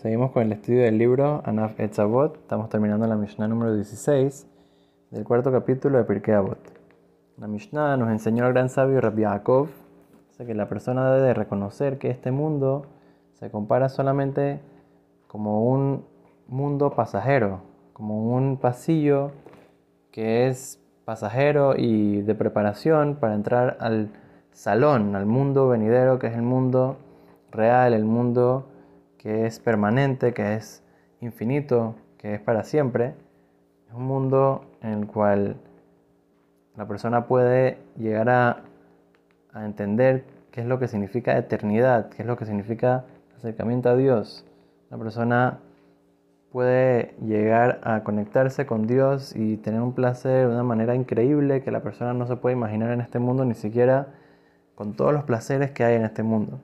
Seguimos con el estudio del libro Anaf Etzavot. Estamos terminando la Mishnah número 16 del cuarto capítulo de Pirkei Avot. La Mishnah nos enseñó al gran sabio Rabbi Yaakov que la persona debe reconocer que este mundo se compara solamente como un mundo pasajero, como un pasillo que es pasajero y de preparación para entrar al salón, al mundo venidero que es el mundo real, el mundo que es permanente, que es infinito, que es para siempre. Es un mundo en el cual la persona puede llegar a, entender qué es lo que significa eternidad, qué es lo que significa acercamiento a Dios. La persona puede llegar a conectarse con Dios y tener un placer de una manera increíble que la persona no se puede imaginar en este mundo, ni siquiera con todos los placeres que hay en este mundo.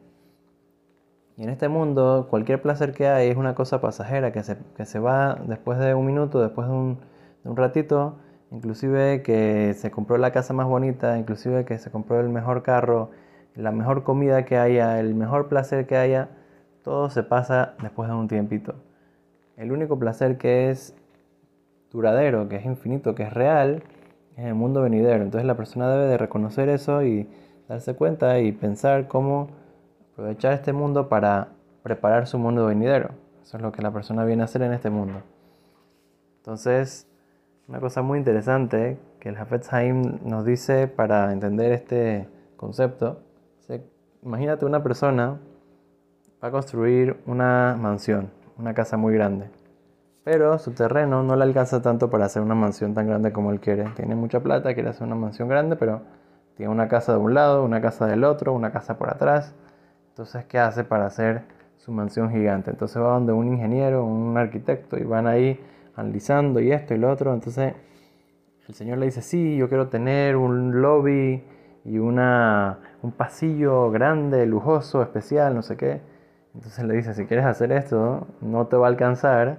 Y en este mundo, cualquier placer que hay es una cosa pasajera que se, que se va después de un minuto, después de un, de un ratito, inclusive que se compró la casa más bonita, inclusive que se compró el mejor carro, la mejor comida que haya, el mejor placer que haya, todo se pasa después de un tiempito. El único placer que es duradero, que es infinito, que es real, es el mundo venidero. Entonces la persona debe de reconocer eso y darse cuenta y pensar cómo aprovechar este mundo para preparar su mundo venidero. Eso es lo que la persona viene a hacer en este mundo. Entonces, una cosa muy interesante que el Hafetz Haim nos dice para entender este concepto. imagínate una persona va a construir una mansión, una casa muy grande. Pero su terreno no le alcanza tanto para hacer una mansión tan grande como él quiere. Tiene mucha plata, quiere hacer una mansión grande, pero tiene una casa de un lado, una casa del otro, una casa por atrás. Entonces, ¿qué hace para hacer su mansión gigante? Entonces va donde un ingeniero, un arquitecto y van ahí analizando y esto y lo otro. Entonces el señor le dice, sí, yo quiero tener un lobby y una, un pasillo grande, lujoso, especial, no sé qué. Entonces le dice, si quieres hacer esto, no te va a alcanzar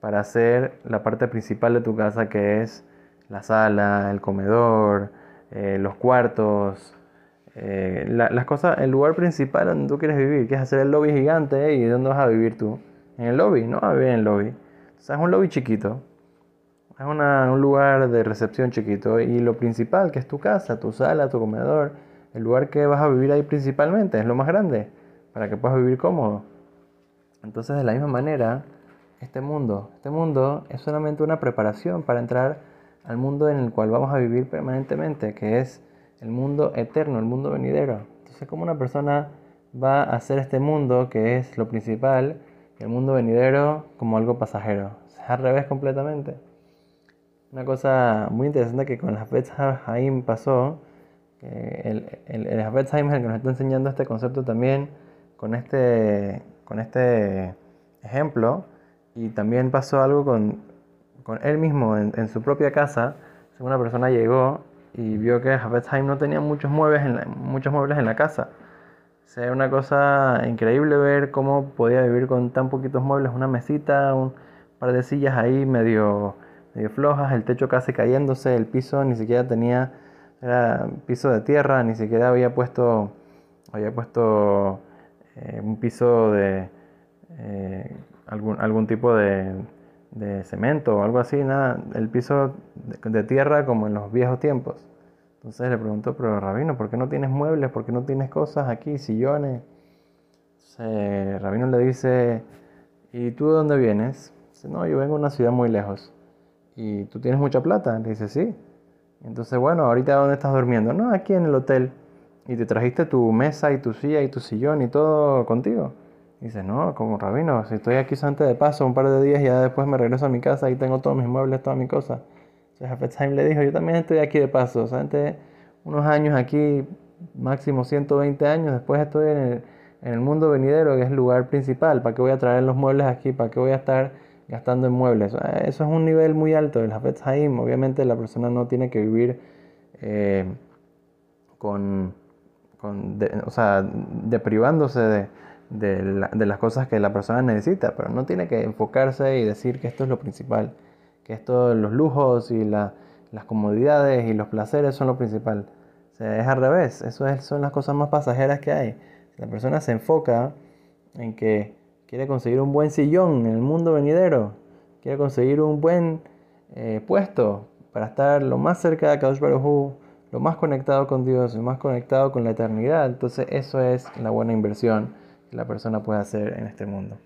para hacer la parte principal de tu casa que es la sala, el comedor, eh, los cuartos, eh, las cosas, el lugar principal donde tú quieres vivir, que es hacer el lobby gigante, ¿y dónde vas a vivir tú? En el lobby, no vas a vivir en el lobby. O sea, es un lobby chiquito, es un lugar de recepción chiquito, y lo principal, que es tu casa, tu sala, tu comedor, el lugar que vas a vivir ahí principalmente, es lo más grande, para que puedas vivir cómodo. Entonces, de la misma manera, este mundo, este mundo es solamente una preparación para entrar al mundo en el cual vamos a vivir permanentemente, que es el mundo eterno, el mundo venidero. Entonces, ¿cómo una persona va a hacer este mundo, que es lo principal, el mundo venidero como algo pasajero? Es al revés completamente. Una cosa muy interesante que con el Hafetz Haim pasó, el, el, el Hafetz Haim es el que nos está enseñando este concepto también con este, con este ejemplo, y también pasó algo con, con él mismo en, en su propia casa. Una persona llegó y vio que Haim no tenía muchos muebles en la, muchos muebles en la casa. O sea, era una cosa increíble ver cómo podía vivir con tan poquitos muebles, una mesita, un par de sillas ahí medio, medio flojas, el techo casi cayéndose, el piso ni siquiera tenía, era piso de tierra, ni siquiera había puesto, había puesto eh, un piso de eh, algún, algún tipo de, de cemento o algo así, nada, el piso de, tierra como en los viejos tiempos. Entonces le preguntó, pero Rabino, ¿por qué no tienes muebles? ¿Por qué no tienes cosas aquí, sillones? Entonces, Rabino le dice, ¿y tú de dónde vienes? Dice, no, yo vengo de una ciudad muy lejos. ¿Y tú tienes mucha plata? Le dice, sí. Entonces, bueno, ahorita ¿dónde estás durmiendo? No, aquí en el hotel. ¿Y te trajiste tu mesa y tu silla y tu sillón y todo contigo? Dice, no, como rabino, si estoy aquí solamente de paso un par de días y ya después me regreso a mi casa y tengo todos mis muebles, todas mis cosas. Entonces Haim le dijo, yo también estoy aquí de paso, solamente unos años aquí, máximo 120 años, después estoy en el, en el mundo venidero, que es el lugar principal, ¿para qué voy a traer los muebles aquí? ¿Para qué voy a estar gastando en muebles? Eso es un nivel muy alto del Hafetz Haim, obviamente la persona no tiene que vivir eh, con, con o sea, deprivándose de de, las cosas que la persona necesita, pero no tiene que enfocarse y decir que esto es lo principal, que esto, los lujos y las comodidades y los placeres son lo principal. O sea, es al revés, eso es, son las cosas más pasajeras que hay. La persona se enfoca en que, quiere conseguir un buen sillón en el mundo venidero, quiere conseguir un buen eh, puesto para estar lo más cerca de Kadosh Baruj lo más conectado con Dios, lo más conectado con la eternidad. Entonces eso es la buena inversión la persona puede hacer en este mundo.